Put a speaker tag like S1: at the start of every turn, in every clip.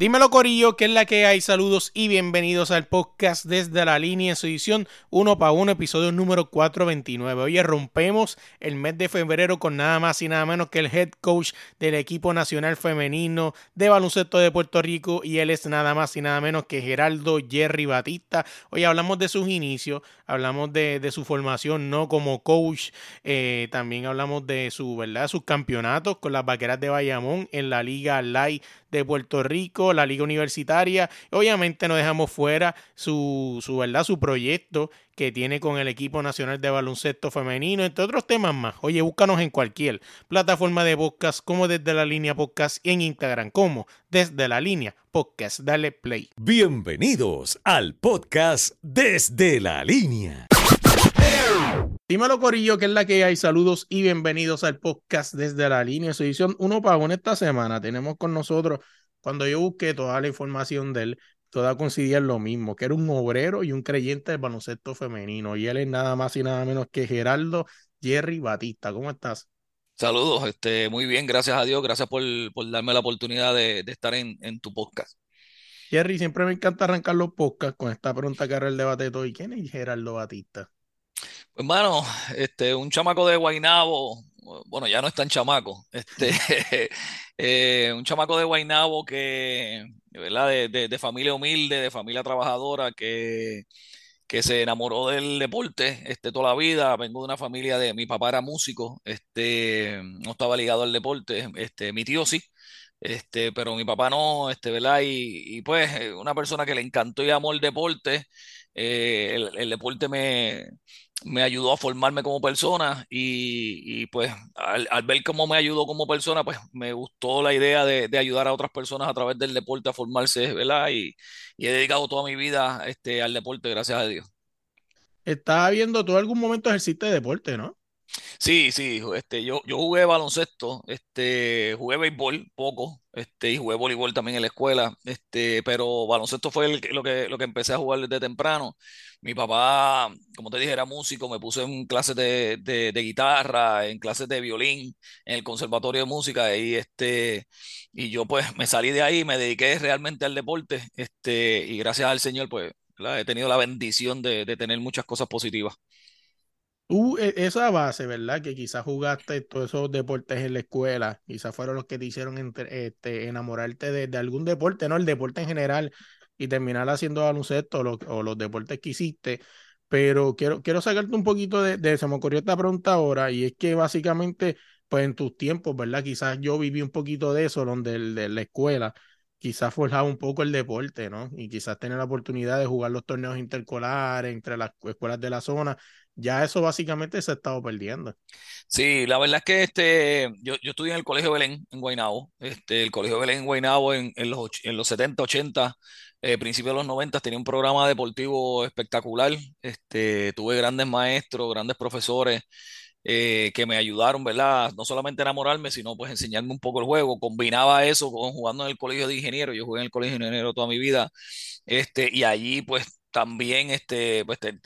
S1: Dímelo Corillo, que es la que hay. Saludos y bienvenidos al podcast desde la línea en su edición 1 para 1, episodio número 429. Hoy rompemos el mes de febrero con nada más y nada menos que el head coach del equipo nacional femenino de baloncesto de Puerto Rico y él es nada más y nada menos que Geraldo Jerry Batista. Hoy hablamos de sus inicios, hablamos de, su formación no como coach, eh, también hablamos de su, ¿verdad? sus campeonatos con las vaqueras de Bayamón en la Liga Light de Puerto Rico, la Liga Universitaria. Obviamente no dejamos fuera su, su, ¿verdad? su proyecto que tiene con el equipo nacional de baloncesto femenino, entre otros temas más. Oye, búscanos en cualquier plataforma de podcast, como desde la línea podcast y en Instagram, como desde la línea podcast. Dale play.
S2: Bienvenidos al podcast desde la línea.
S1: Dímelo Corillo, que es la que hay. Saludos y bienvenidos al podcast desde la línea. Su edición uno pago en esta semana. Tenemos con nosotros, cuando yo busqué toda la información de él, toda coincidía lo mismo, que era un obrero y un creyente del baloncesto femenino. Y él es nada más y nada menos que Geraldo Jerry Batista. ¿Cómo estás?
S3: Saludos, este, muy bien, gracias a Dios, gracias por, darme la oportunidad de, estar en, tu podcast.
S1: Jerry, siempre me encanta arrancar los podcasts con esta pregunta que era el debate de todo. ¿Y quién es Geraldo Batista?
S3: Hermano, este, un chamaco de Guainabo, bueno, ya no es tan chamaco, este, eh, un chamaco de Guainabo que, ¿verdad? De, familia humilde, de familia trabajadora, que, que se enamoró del deporte este, toda la vida. Vengo de una familia de, mi papá era músico, este, no estaba ligado al deporte, este, mi tío sí. Este, pero mi papá no, este, ¿verdad? Y, y pues una persona que le encantó y amó el deporte, eh, el, deporte me, me ayudó a formarme como persona y, pues al, ver cómo me ayudó como persona, pues me gustó la idea de, ayudar a otras personas a través del deporte a formarse, ¿verdad? Y, he dedicado toda mi vida este, al deporte, gracias a Dios.
S1: Estaba viendo, tú algún momento ejerciste deporte, ¿no?
S3: Sí, sí, este, yo, yo jugué baloncesto, este, jugué béisbol poco, este, y jugué voleibol también en la escuela, este, pero baloncesto fue lo que, lo que empecé a jugar desde temprano. Mi papá, como te dije, era músico, me puse en clases de, de, guitarra, en clases de violín, en el conservatorio de música, y este, y yo pues me salí de ahí, me dediqué realmente al deporte, este, y gracias al Señor, pues, he tenido la bendición de, de tener muchas cosas positivas.
S1: Tú, e, esa base, ¿verdad? Que quizás jugaste todos esos deportes en la escuela, quizás fueron los que te hicieron este, enamorarte de, algún deporte, ¿no? El deporte en general y terminar haciendo baloncesto o, o los deportes que hiciste. Pero quiero, quiero sacarte un poquito de, de, se me ocurrió esta pregunta ahora, y es que básicamente, pues en tus tiempos, ¿verdad? Quizás yo viví un poquito de eso, donde el, de la escuela, quizás forjaba un poco el deporte, ¿no? Y quizás tener la oportunidad de jugar los torneos intercolares entre las escuelas de la zona ya eso básicamente se ha estado perdiendo.
S3: Sí, la verdad es que este, yo, yo estudié en el Colegio Belén en Guaynabo. Este, el Colegio Belén en Guaynabo en, en, los, en los 70, 80, eh, principios de los 90 tenía un programa deportivo espectacular. Este, tuve grandes maestros, grandes profesores. Eh, que me ayudaron, ¿verdad? No solamente enamorarme, sino pues enseñarme un poco el juego. Combinaba eso con jugando en el colegio de ingenieros. Yo jugué en el colegio de ingenieros toda mi vida. Este, y allí pues también este, pues, el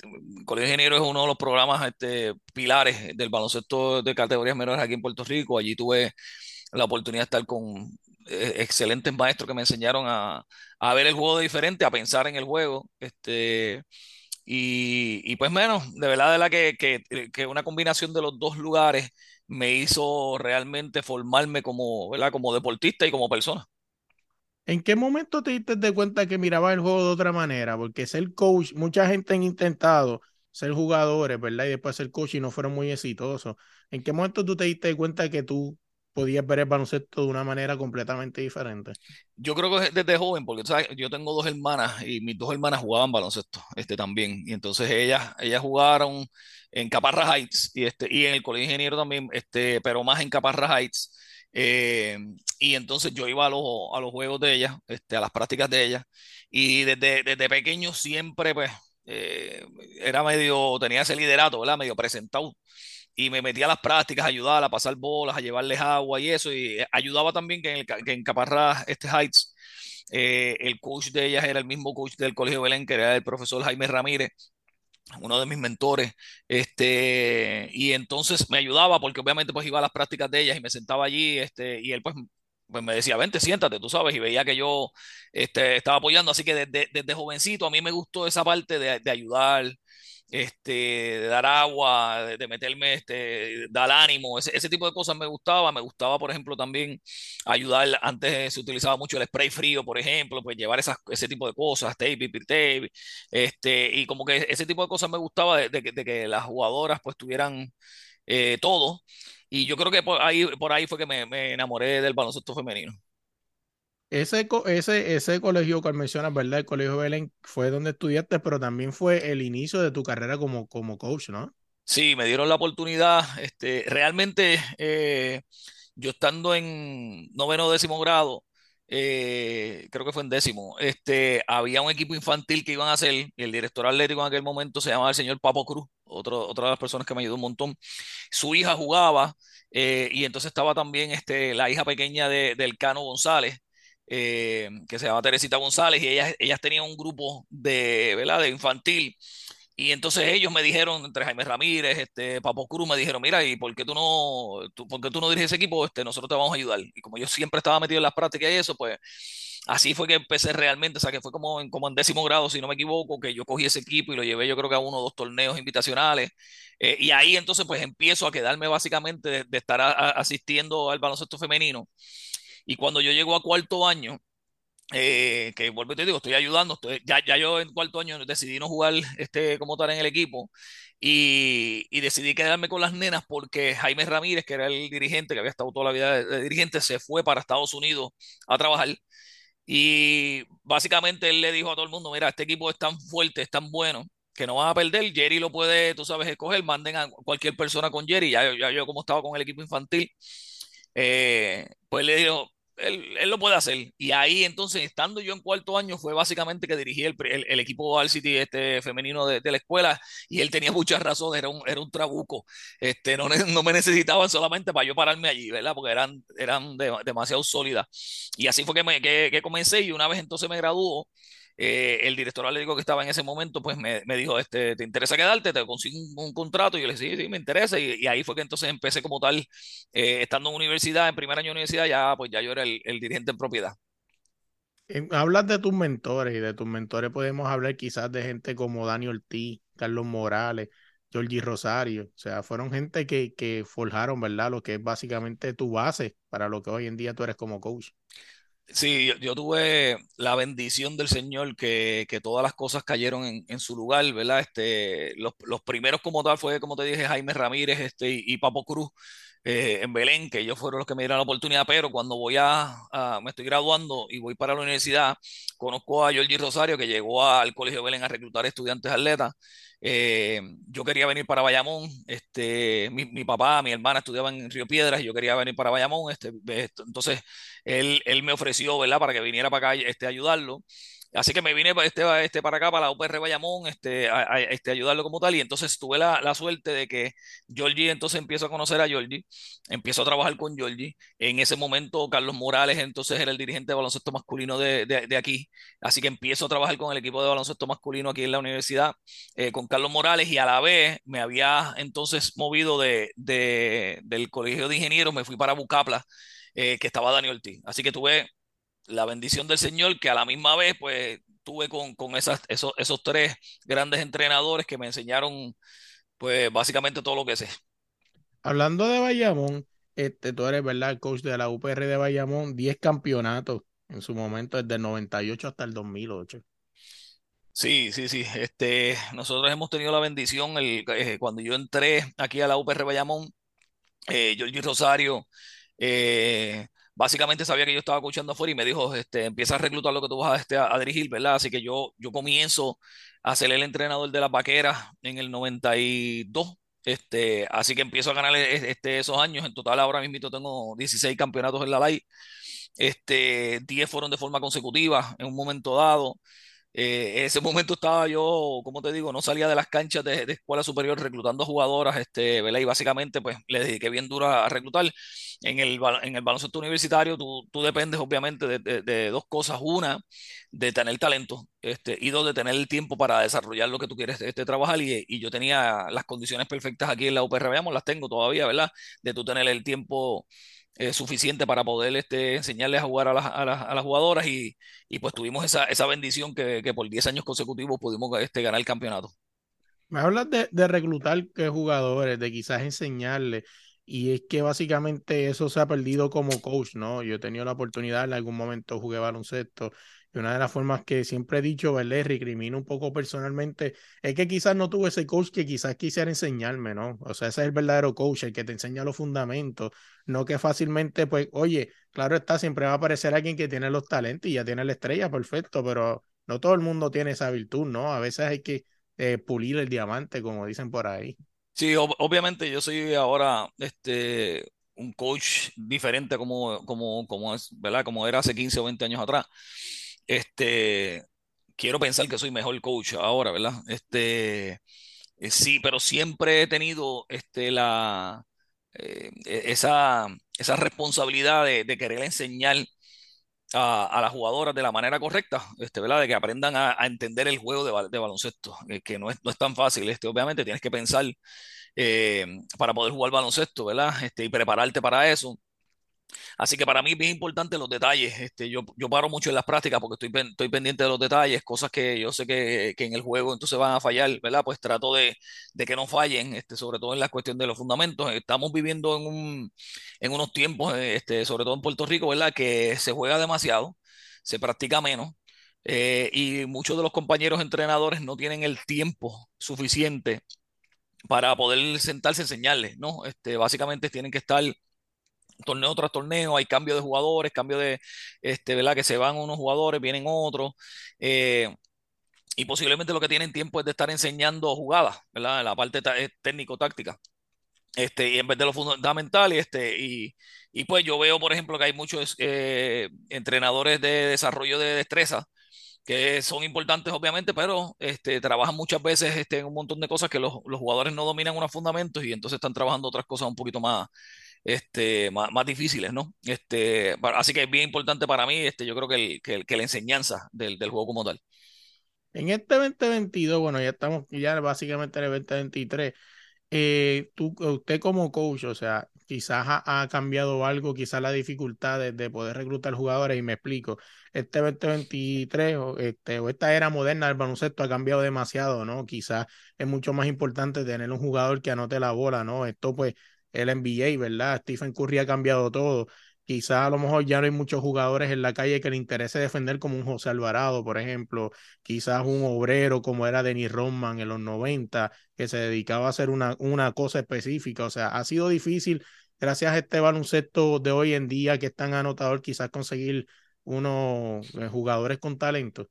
S3: Colegio de Ingenieros es uno de los programas este, pilares del baloncesto de categorías menores aquí en Puerto Rico. Allí tuve la oportunidad de estar con eh, excelentes maestros que me enseñaron a, ver el juego de diferente, a pensar en el juego. Este, y, pues menos, de verdad, de la que, que, una combinación de los dos lugares me hizo realmente formarme como, ¿verdad? como deportista y como persona.
S1: ¿En qué momento te diste de cuenta que miraba el juego de otra manera? Porque ser coach, mucha gente ha intentado ser jugadores, ¿verdad? Y después ser coach y no fueron muy exitosos. ¿En qué momento tú te diste cuenta que tú podías ver el baloncesto de una manera completamente diferente?
S3: Yo creo que desde joven, porque yo tengo dos hermanas y mis dos hermanas jugaban baloncesto este, también. Y entonces ellas, ellas jugaron en Caparra Heights y, este, y en el Colegio Ingeniero también, este, pero más en Caparra Heights. Eh, y entonces yo iba a los, a los juegos de ella, este, a las prácticas de ella, y desde, desde pequeño siempre, pues, eh, era medio, tenía ese liderato, ¿verdad? Medio presentado. Y me metía a las prácticas, ayudaba a pasar bolas, a llevarles agua y eso, y ayudaba también que en, el, que en Caparrás, este Heights, eh, el coach de ellas era el mismo coach del Colegio Belén, que era el profesor Jaime Ramírez, uno de mis mentores, este, y entonces me ayudaba porque obviamente pues iba a las prácticas de ellas y me sentaba allí, este, y él pues pues me decía, vente, siéntate, tú sabes, y veía que yo este, estaba apoyando, así que desde, desde jovencito a mí me gustó esa parte de, de ayudar, este, de dar agua, de, de meterme, este, dar ánimo, ese, tipo de cosas me gustaba. Me gustaba, por ejemplo, también ayudar. Antes se utilizaba mucho el spray frío, por ejemplo, pues llevar esas, ese tipo de cosas, tape, pipir tape, este, y como que ese tipo de cosas me gustaba de que las jugadoras pues tuvieran eh, todo. Y yo creo que por ahí, por ahí fue que me, me enamoré del baloncesto femenino.
S1: Ese, ese, ese colegio que mencionas, ¿verdad? El colegio Belén fue donde estudiaste, pero también fue el inicio de tu carrera como, como coach, ¿no?
S3: Sí, me dieron la oportunidad. Este, realmente, eh, yo estando en noveno décimo grado, eh, creo que fue en décimo, este, había un equipo infantil que iban a hacer, y el director atlético en aquel momento se llamaba el señor Papo Cruz, otro, otra de las personas que me ayudó un montón. Su hija jugaba, eh, y entonces estaba también este, la hija pequeña de, del Cano González, eh, que se llama Teresita González, y ellas, ellas tenían un grupo de, ¿verdad? de infantil. Y entonces ellos me dijeron, entre Jaime Ramírez, este, Papo Cruz, me dijeron, mira, ¿y por qué tú no, tú, por qué tú no diriges ese equipo? Este, nosotros te vamos a ayudar. Y como yo siempre estaba metido en las prácticas y eso, pues así fue que empecé realmente, o sea, que fue como en, como en décimo grado, si no me equivoco, que yo cogí ese equipo y lo llevé yo creo que a uno o dos torneos invitacionales. Eh, y ahí entonces pues empiezo a quedarme básicamente de, de estar a, a, asistiendo al baloncesto femenino. Y cuando yo llego a cuarto año, eh, que vuelvo y te digo, estoy ayudando, estoy, ya, ya yo en cuarto año decidí no jugar este, como tal en el equipo y, y, decidí quedarme con las nenas porque Jaime Ramírez, que era el dirigente, que había estado toda la vida de, de dirigente, se fue para Estados Unidos a trabajar. Y básicamente él le dijo a todo el mundo, mira, este equipo es tan fuerte, es tan bueno, que no van a perder, Jerry lo puede, tú sabes, escoger, manden a cualquier persona con Jerry, ya, ya yo como estaba con el equipo infantil, eh, pues le dijo, él, él, lo puede hacer. Y ahí entonces, estando yo en cuarto año, fue básicamente que dirigí el, el, el equipo City este femenino de, de, la escuela y él tenía muchas razones, era un, era un trabuco. Este, no, no me necesitaban solamente para yo pararme allí, ¿verdad? Porque eran, eran de, demasiado sólidas. Y así fue que, me, que, que comencé y una vez entonces me graduó eh, el director atlético que estaba en ese momento, pues me, dijo, este, ¿te interesa quedarte? ¿Te consigo un, un, contrato? Y yo le dije, sí, sí, me interesa. Y, y, ahí fue que entonces empecé como tal, eh, estando en universidad, en primer año de universidad, ya, pues ya yo era el, el dirigente en propiedad.
S1: Hablas de tus mentores y de tus mentores podemos hablar quizás de gente como Daniel Ortiz, Carlos Morales, Georgie Rosario, o sea, fueron gente que, que forjaron, ¿verdad? Lo que es básicamente tu base para lo que hoy en día tú eres como coach.
S3: Sí, yo, tuve la bendición del Señor que, que todas las cosas cayeron en, en, su lugar, ¿verdad? Este, los, los, primeros como tal fue, como te dije, Jaime Ramírez este, y Papo Cruz eh, en Belén, que ellos fueron los que me dieron la oportunidad, pero cuando voy a, a, me estoy graduando y voy para la universidad, conozco a Georgie Rosario, que llegó al Colegio Belén a reclutar estudiantes atletas. Eh, yo quería venir para Bayamón, este, mi, mi, papá, mi hermana estudiaban en Río Piedras y yo quería venir para Bayamón, este, entonces él, él me ofreció, ¿verdad?, para que viniera para acá este, ayudarlo. Así que me vine este, este, para acá, para la UPR Bayamón, este, a, a este, ayudarlo como tal. Y entonces tuve la, suerte de que Georgie, entonces empiezo a conocer a Georgie, empiezo a trabajar con Georgie. En ese momento, Carlos Morales, entonces era el dirigente de baloncesto masculino de, de, de aquí. Así que empiezo a trabajar con el equipo de baloncesto masculino aquí en la universidad, eh, con Carlos Morales. Y a la vez me había entonces movido de, del colegio de ingenieros, me fui para Bucapla, eh, que estaba Daniel Ortiz. Así que tuve la bendición del Señor, que a la misma vez, pues, tuve con, con esas, esos, esos tres grandes entrenadores que me enseñaron, pues, básicamente todo lo que sé.
S1: Hablando de Bayamón, este, tú eres, ¿verdad? El coach de la UPR de Bayamón, 10 campeonatos en su momento, desde el 98 hasta el 2008.
S3: Sí, sí, sí. Este, nosotros hemos tenido la bendición, el, eh, cuando yo entré aquí a la UPR Bayamón, eh, Rosario, eh, básicamente sabía que yo estaba escuchando afuera y me dijo, este, empieza a reclutar lo que tú vas a, este, a, dirigir, ¿verdad? Así que yo, yo comienzo a ser el entrenador de las vaqueras en el 92. Este, así que empiezo a ganar este, esos años. En total, ahora mismo tengo 16 campeonatos en la LAI. Este, 10 fueron de forma consecutiva en un momento dado. Eh, ese momento estaba yo, como te digo, no salía de las canchas de, de escuela superior reclutando jugadoras, este, ¿verdad? Y básicamente, pues, le dediqué bien duro a, a reclutar. En el, en el baloncesto universitario, tú, tú dependes, obviamente, de, de, de, dos cosas. Una, de tener talento, este, y dos, de tener el tiempo para desarrollar lo que tú quieres este, trabajar. Y, y yo tenía las condiciones perfectas aquí en la UPR, veamos, las tengo todavía, ¿verdad? De tú tener el tiempo eh, suficiente para poder este, enseñarles a jugar a las, a las, a las jugadoras y, y, pues tuvimos esa, esa bendición que, que, por 10 años consecutivos pudimos este, ganar el campeonato.
S1: Me hablas de, de reclutar jugadores, de quizás enseñarles, y es que básicamente eso se ha perdido como coach, ¿no? Yo he tenido la oportunidad, en algún momento jugué baloncesto y una de las formas que siempre he dicho, ¿verdad? Recrimino un poco personalmente, es que quizás no tuve ese coach que quizás quisiera enseñarme, ¿no? O sea, ese es el verdadero coach, el que te enseña los fundamentos, no que fácilmente, pues, oye, claro está, siempre va a aparecer alguien que tiene los talentos y ya tiene la estrella, perfecto, pero no todo el mundo tiene esa virtud, ¿no? A veces hay que eh, pulir el diamante, como dicen por ahí.
S3: Sí, ob obviamente yo soy ahora este, un coach diferente como, como, como, es, ¿verdad? como era hace 15 o 20 años atrás. Este, quiero pensar que soy mejor coach ahora, ¿verdad? Este, eh, sí, pero siempre he tenido este, la, eh, e, esa, esa responsabilidad de, de querer enseñar a, a, las jugadoras de la manera correcta, este, ¿verdad? De que aprendan a, entender el juego de, baloncesto, eh, que no es, no es, tan fácil. Este, obviamente tienes que pensar para poder jugar baloncesto, ¿verdad? Este, y prepararte para eso. Así que para mí es bien importante los detalles. Este, yo, yo paro mucho en las prácticas porque estoy, estoy pendiente de los detalles, cosas que yo sé que, que en el juego entonces van a fallar, ¿verdad? Pues trato de, de, que no fallen, este, sobre todo en la cuestión de los fundamentos. Estamos viviendo en, un, en unos tiempos, este, sobre todo en Puerto Rico, ¿verdad? Que se juega demasiado, se practica menos. Eh, y muchos de los compañeros entrenadores no tienen el tiempo suficiente para poder sentarse a enseñarles, ¿no? Este, básicamente tienen que estar torneo tras torneo, hay cambio de jugadores, cambio de, este, ¿verdad? Que se van unos jugadores, vienen otros. Eh, y posiblemente lo que tienen tiempo es de estar enseñando jugadas, ¿verdad? En la parte eh, técnico-táctica. Este, y en vez de lo fundamental, y, este, y, y pues yo veo, por ejemplo, que hay muchos eh, entrenadores de desarrollo de destreza que son importantes obviamente, pero este, trabajan muchas veces este, en un montón de cosas que los, los, jugadores no dominan unos fundamentos y entonces están trabajando otras cosas un poquito más, este, más, más, difíciles, ¿no? Este, así que es bien importante para mí, este, yo creo que, el, que, que la enseñanza del, del, juego como tal.
S1: En este 2022, bueno, ya estamos ya básicamente en el 2023. Eh, tú, usted como coach, o sea, quizás ha, ha cambiado algo, quizás la dificultad de, de, poder reclutar jugadores, y me explico. Este 2023 o, este, o esta era moderna del baloncesto ha cambiado demasiado, ¿no? Quizás es mucho más importante tener un jugador que anote la bola, ¿no? Esto pues el NBA, ¿verdad? Stephen Curry ha cambiado todo. Quizás a lo mejor ya no hay muchos jugadores en la calle que le interese defender como un José Alvarado, por ejemplo. Quizás un obrero como era Denis Rodman en los 90, que se dedicaba a hacer una, una cosa específica. O sea, ha sido difícil, gracias a este baloncesto de hoy en día que es tan anotador, quizás conseguir unos eh, jugadores con talento.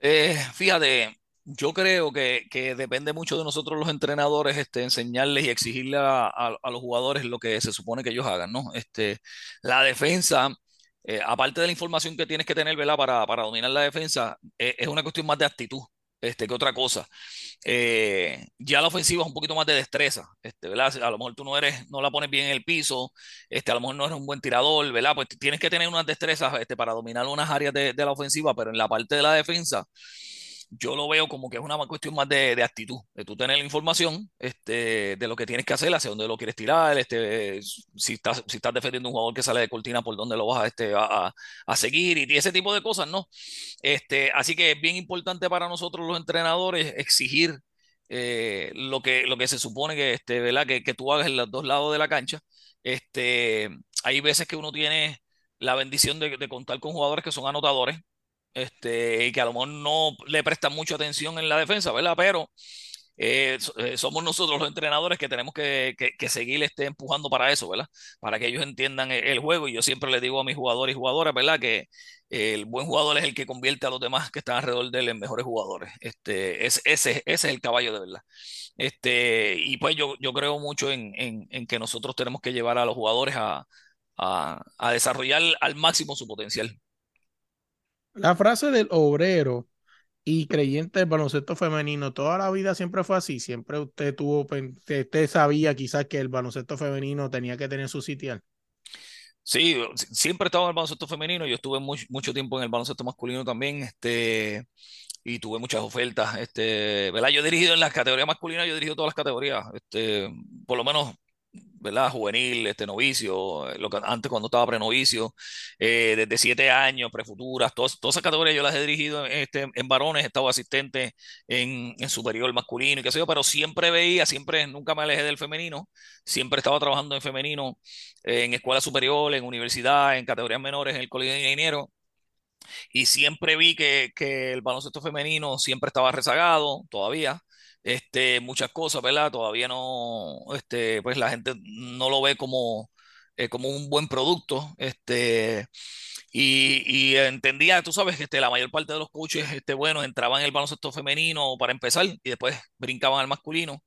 S3: Eh, fíjate, yo creo que, que, depende mucho de nosotros los entrenadores este, enseñarles y exigirle a, a, a, los jugadores lo que se supone que ellos hagan, ¿no? Este, la defensa, eh, aparte de la información que tienes que tener, ¿verdad? Para, para dominar la defensa, eh, es una cuestión más de actitud este, que otra cosa. Eh, ya la ofensiva es un poquito más de destreza, este, ¿verdad? A lo mejor tú no eres, no la pones bien en el piso, este, a lo mejor no eres un buen tirador, ¿verdad? Pues tienes que tener unas destrezas este, para dominar unas áreas de, de la ofensiva, pero en la parte de la defensa, yo lo veo como que es una cuestión más de, de, actitud, de tú tener la información este, de lo que tienes que hacer, hacia dónde lo quieres tirar, este, si, estás, si estás defendiendo un jugador que sale de cortina, por dónde lo vas a, este, a, a seguir y ese tipo de cosas, ¿no? Este, así que es bien importante para nosotros los entrenadores exigir eh, lo, que, lo que se supone que, este, ¿verdad? Que, que tú hagas en los dos lados de la cancha. Este, hay veces que uno tiene la bendición de, de contar con jugadores que son anotadores, este, y que a lo mejor no le prestan mucha atención en la defensa, ¿verdad? Pero eh, eh, somos nosotros los entrenadores que tenemos que, que, que, este, empujando para eso, ¿verdad? Para que ellos entiendan el, el, juego. Y yo siempre les digo a mis jugadores y jugadoras, ¿verdad? Que el buen jugador es el que convierte a los demás que están alrededor de él en mejores jugadores. Este, es, ese, ese es el caballo de verdad. Este, y pues yo, yo creo mucho en, en, que nosotros tenemos que llevar a los jugadores a, a desarrollar al máximo su potencial.
S1: La frase del obrero y creyente del baloncesto femenino, toda la vida siempre fue así, siempre usted tuvo, usted sabía quizás que el baloncesto femenino tenía que tener su sitial.
S3: Sí, siempre he estado en el baloncesto femenino, yo estuve mucho, tiempo en el baloncesto masculino también, este, y tuve muchas ofertas, este, ¿verdad? Yo he dirigido en las categorías masculinas, yo he dirigido todas las categorías, este, por lo menos ¿verdad? Juvenil, este novicio, lo que antes cuando estaba prenovicio, eh, desde siete años, prefuturas, todas, todas esas categorías yo las he dirigido este, en varones, he estado asistente en, en superior masculino y qué sé yo, pero siempre veía, siempre, nunca me alejé del femenino, siempre estaba trabajando en femenino, en escuela superior, en universidad, en categorías menores, en el colegio de ingenieros y siempre vi que, que, el baloncesto femenino siempre estaba rezagado, todavía, este, muchas cosas, ¿verdad? Todavía no, este, pues la gente no lo ve como, eh, como un buen producto, este, y, entendía, tú sabes, que este, la mayor parte de los coaches, este, bueno, entraban en el baloncesto femenino para empezar y después brincaban al masculino.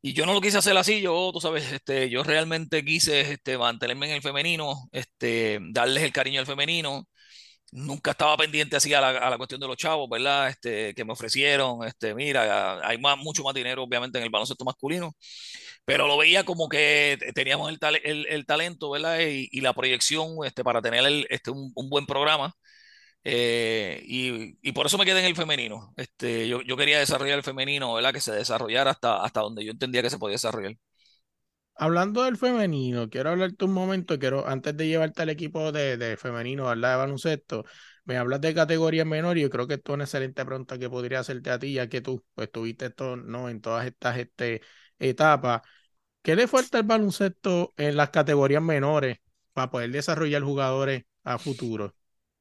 S3: Y yo no lo quise hacer así, yo, tú sabes, este, yo realmente quise este, mantenerme en el femenino, este, darles el cariño al femenino, nunca estaba pendiente así a la, a la, cuestión de los chavos, ¿verdad? Este, que me ofrecieron, este, mira, hay más, mucho más dinero obviamente en el baloncesto masculino, pero lo veía como que teníamos el, el, el talento, ¿verdad? Y, y, la proyección este, para tener el, este, un, un, buen programa. Eh, y, y, por eso me quedé en el femenino. Este, yo, yo, quería desarrollar el femenino, ¿verdad? Que se desarrollara hasta, hasta donde yo entendía que se podía desarrollar.
S1: Hablando del femenino, quiero hablarte un momento, quiero, antes de llevarte al equipo de, de femenino, ¿verdad? De baloncesto, me hablas de categorías menores y yo creo que esto es una excelente pregunta que podría hacerte a ti, ya que tú, pues tuviste esto, ¿no? En todas estas este, etapas. ¿Qué le falta al baloncesto en las categorías menores para poder desarrollar jugadores a futuro?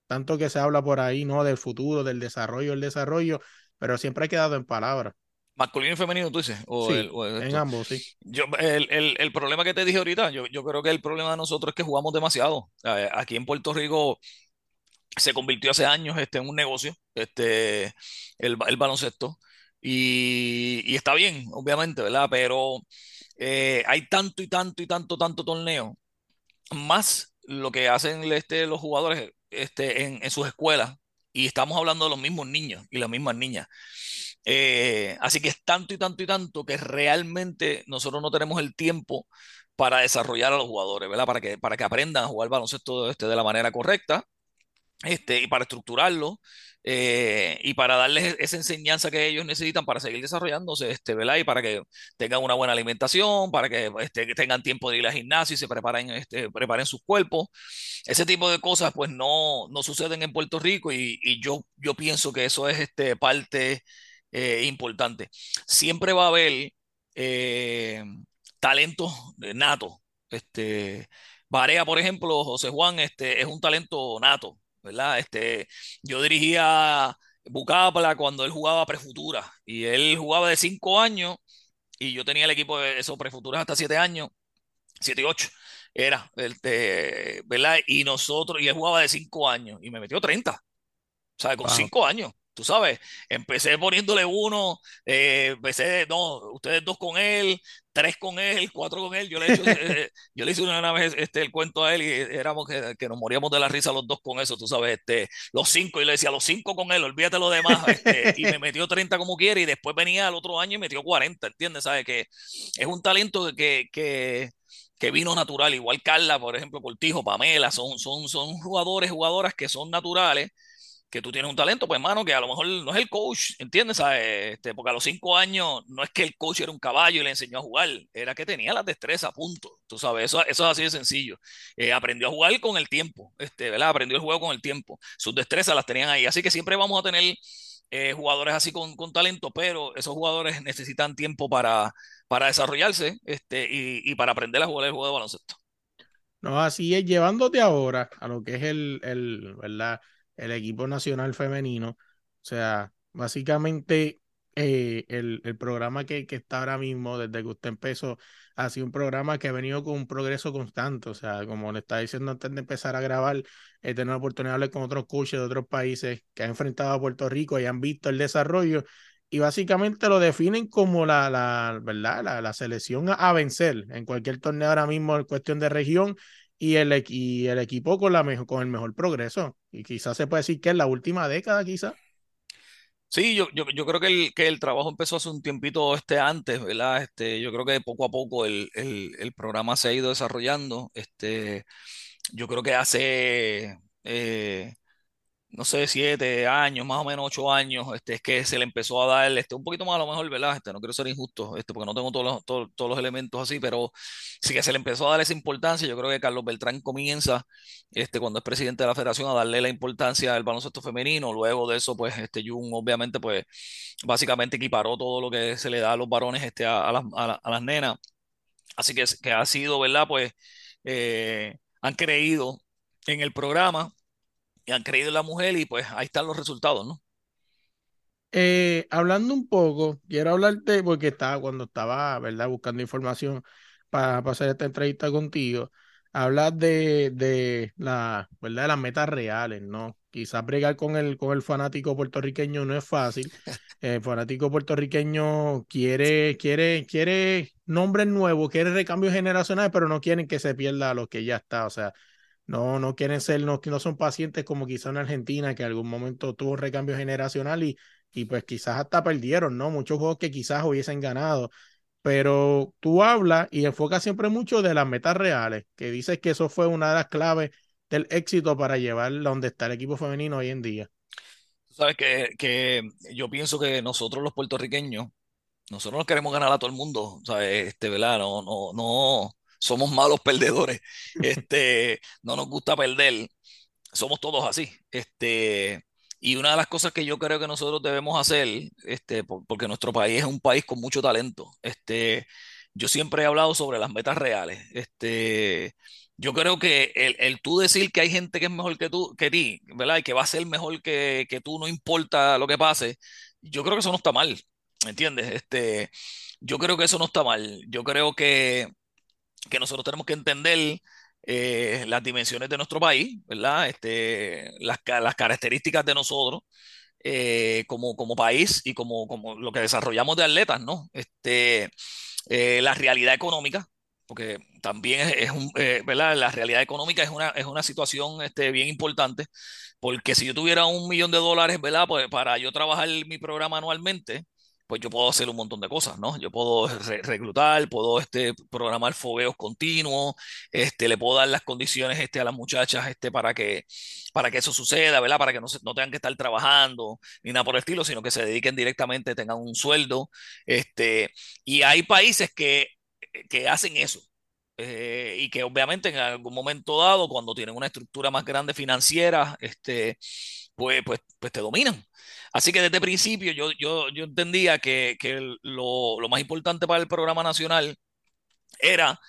S1: Tanto que se habla por ahí, ¿no? Del futuro, del desarrollo, el desarrollo, pero siempre ha quedado en palabras
S3: masculino y femenino, tú dices. O
S1: sí,
S3: el, o
S1: en ambos, sí.
S3: Yo, el, el, el, problema que te dije ahorita, yo, yo creo que el problema de nosotros es que jugamos demasiado. Aquí en Puerto Rico se convirtió hace años este, en un negocio, este, el, el baloncesto. Y, y, está bien, obviamente, ¿verdad? Pero eh, hay tanto y tanto y tanto, tanto torneo. Más lo que hacen este, los jugadores este, en, en sus escuelas. Y estamos hablando de los mismos niños y las mismas niñas. Eh, así que es tanto y tanto y tanto que realmente nosotros no tenemos el tiempo para desarrollar a los jugadores, ¿verdad? Para que, para que aprendan a jugar baloncesto este, de la manera correcta este, y para estructurarlo eh, y para darles esa enseñanza que ellos necesitan para seguir desarrollándose, este, ¿verdad? Y para que tengan una buena alimentación, para que, este, que tengan tiempo de ir al gimnasio y se preparen, este, preparen sus cuerpos. Ese tipo de cosas pues no, no suceden en Puerto Rico y, y yo, yo pienso que eso es este, parte eh, importante. Siempre va a haber eh, talentos natos. Este, Barea, por ejemplo, José Juan, este, es un talento nato, ¿verdad? Este, yo dirigía Bucapla cuando él jugaba prefutura y él jugaba de 5 años y yo tenía el equipo de esos prefuturas hasta 7 años, 7 y 8 era, este, ¿verdad? Y nosotros, y él jugaba de 5 años y me metió 30, o sea, con 5 wow. años tú sabes, empecé poniéndole uno, eh, empecé, no, ustedes dos con él, tres con él, cuatro con él, yo le, hecho, eh, yo le hice una vez este, el cuento a él y éramos que, que, nos moríamos de la risa los dos con eso, tú sabes, este, los cinco, y le decía, los cinco con él, olvídate lo demás, este, y me metió 30 como quiere, y después venía al otro año y metió 40, ¿entiendes? ¿Sabes? Que es un talento que, que, que vino natural, igual Carla, por ejemplo, Cortijo, Pamela, son, son, son jugadores, jugadoras que son naturales, que tú tienes un talento, pues hermano, que a lo mejor no es el coach, ¿entiendes? Este, porque a los cinco años no es que el coach era un caballo y le enseñó a jugar, era que tenía las destrezas, punto. Tú sabes, eso, eso es así de sencillo. Eh, aprendió a jugar con el tiempo, este, ¿verdad? Aprendió el juego con el tiempo. Sus destrezas las tenían ahí. Así que siempre vamos a tener eh, jugadores así con, con, talento, pero esos jugadores necesitan tiempo para, para desarrollarse este, y, y para aprender a jugar el juego de baloncesto.
S1: No, así es, llevándote ahora a lo que es el, el ¿verdad? El equipo nacional femenino. O sea, básicamente eh, el, el, programa que, que, está ahora mismo, desde que usted empezó, ha sido un programa que ha venido con un progreso constante. O sea, como le estaba diciendo antes de empezar a grabar, he tenido la oportunidad de hablar con otros coaches de otros países que han enfrentado a Puerto Rico y han visto el desarrollo. Y básicamente lo definen como la, la ¿verdad? La, la selección a, a vencer en cualquier torneo ahora mismo en cuestión de región y el, y el equipo con, la mejor, con el mejor progreso. Y quizás se puede decir que en la última década, quizás.
S3: Sí, yo, yo, yo, creo que el, que el trabajo empezó hace un tiempito este antes, ¿verdad? Este, yo creo que poco a poco el, el, el programa se ha ido desarrollando. Este, yo creo que hace, eh, no sé, siete años, más o menos ocho años, este, es que se le empezó a dar este, un poquito más a lo mejor, ¿verdad? Este, no quiero ser injusto, este, porque no tengo todos los, todos, todos los elementos así, pero sí que se le empezó a dar esa importancia. Yo creo que Carlos Beltrán comienza, este, cuando es presidente de la federación, a darle la importancia al baloncesto femenino. Luego de eso, pues, este, Jun, obviamente, pues, básicamente equiparó todo lo que se le da a los varones, este, a, a las, a, a las nenas. Así que, que ha sido, ¿verdad? Pues, eh, han creído en el programa y han creído en la mujer y pues ahí están los resultados, ¿no?
S1: Eh, hablando un poco, quiero hablarte porque estaba cuando estaba, ¿verdad? Buscando información para, hacer esta entrevista contigo. Hablas de, de la, ¿verdad? De las metas reales, ¿no? Quizás bregar con el, con el fanático puertorriqueño no es fácil. El fanático puertorriqueño quiere, quiere, quiere nombres nuevos, quiere recambios generacionales, pero no quieren que se pierda lo que ya está. O sea, no, no quieren ser, no, no son pacientes como quizá en Argentina, que en algún momento tuvo recambio generacional y, y pues quizás hasta perdieron, ¿no? Muchos juegos que quizás hubiesen ganado. Pero tú hablas y enfocas siempre mucho de las metas reales, que dices que eso fue una de las claves del éxito para llevar donde está el equipo femenino hoy en día.
S3: Tú sabes que, que yo pienso que nosotros los puertorriqueños, nosotros no queremos ganar a todo el mundo, ¿sabes? Este, ¿verdad? No, no, no, somos malos perdedores, este, no nos gusta perder, somos todos así, este, y una de las cosas que yo creo que nosotros debemos hacer, este, porque nuestro país es un país con mucho talento, este, yo siempre he hablado sobre las metas reales, este, yo creo que el, el, tú decir que hay gente que es mejor que tú, que ti, ¿verdad? Y que va a ser mejor que, que tú, no importa lo que pase, yo creo que eso no está mal, ¿entiendes? Este, yo creo que eso no está mal. Yo creo que que nosotros tenemos que entender eh, las dimensiones de nuestro país, ¿verdad? Este, las, las características de nosotros eh, como, como país y como, como lo que desarrollamos de atletas, ¿no? Este, eh, la realidad económica, porque también es, es un, eh, ¿verdad? La realidad económica es una, es una situación este, bien importante, porque si yo tuviera un millón de dólares, ¿verdad? Pues para yo trabajar mi programa anualmente, pues yo puedo hacer un montón de cosas, ¿no? Yo puedo reclutar, puedo este, programar fogueos continuos, este, le puedo dar las condiciones este, a las muchachas este, para, que, para que eso suceda, ¿verdad? Para que no, se, no tengan que estar trabajando ni nada por el estilo, sino que se dediquen directamente, tengan un sueldo. Este, y hay países que, que hacen eso. Eh, y que obviamente en algún momento dado, cuando tienen una estructura más grande financiera, este, pues, pues, pues te dominan. Así que desde el principio yo, yo, yo entendía que, que lo, lo, más importante para el programa nacional era,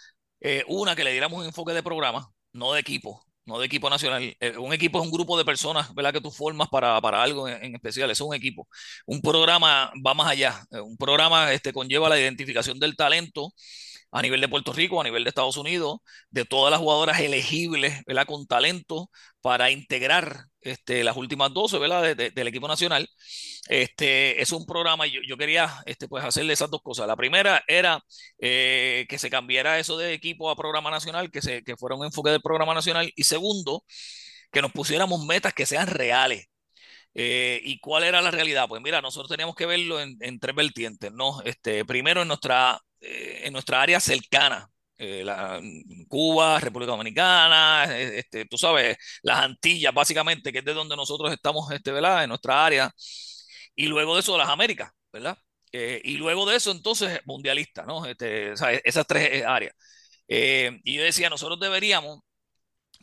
S3: eh, una, que le diéramos un enfoque de programa, no de equipo, no de equipo nacional. Eh, un equipo es un grupo de personas, ¿verdad? Que tú formas para, para algo en, en, especial, eso es un equipo. Un programa va más allá, eh, un programa este, conlleva la identificación del talento a nivel de Puerto Rico, a nivel de Estados Unidos, de todas las jugadoras elegibles, ¿verdad? Con talento para integrar este, las últimas 12, ¿verdad? De, de, del equipo nacional. Este, es un programa, yo, yo quería este, pues hacerle esas dos cosas. La primera era eh, que se cambiara eso de equipo a programa nacional, que, se, que fuera un enfoque del programa nacional. Y segundo, que nos pusiéramos metas que sean reales. Eh, ¿Y cuál era la realidad? Pues mira, nosotros teníamos que verlo en, en tres vertientes, ¿no? Este, primero en nuestra en nuestra área cercana, eh, la, Cuba, República Dominicana, eh, este, tú sabes, las Antillas, básicamente, que es de donde nosotros estamos, este, ¿verdad? En nuestra área. Y luego de eso, las Américas, ¿verdad? Eh, y luego de eso, entonces, mundialista, ¿no? Este, o sea, esas tres eh, áreas. Eh, y yo decía, nosotros deberíamos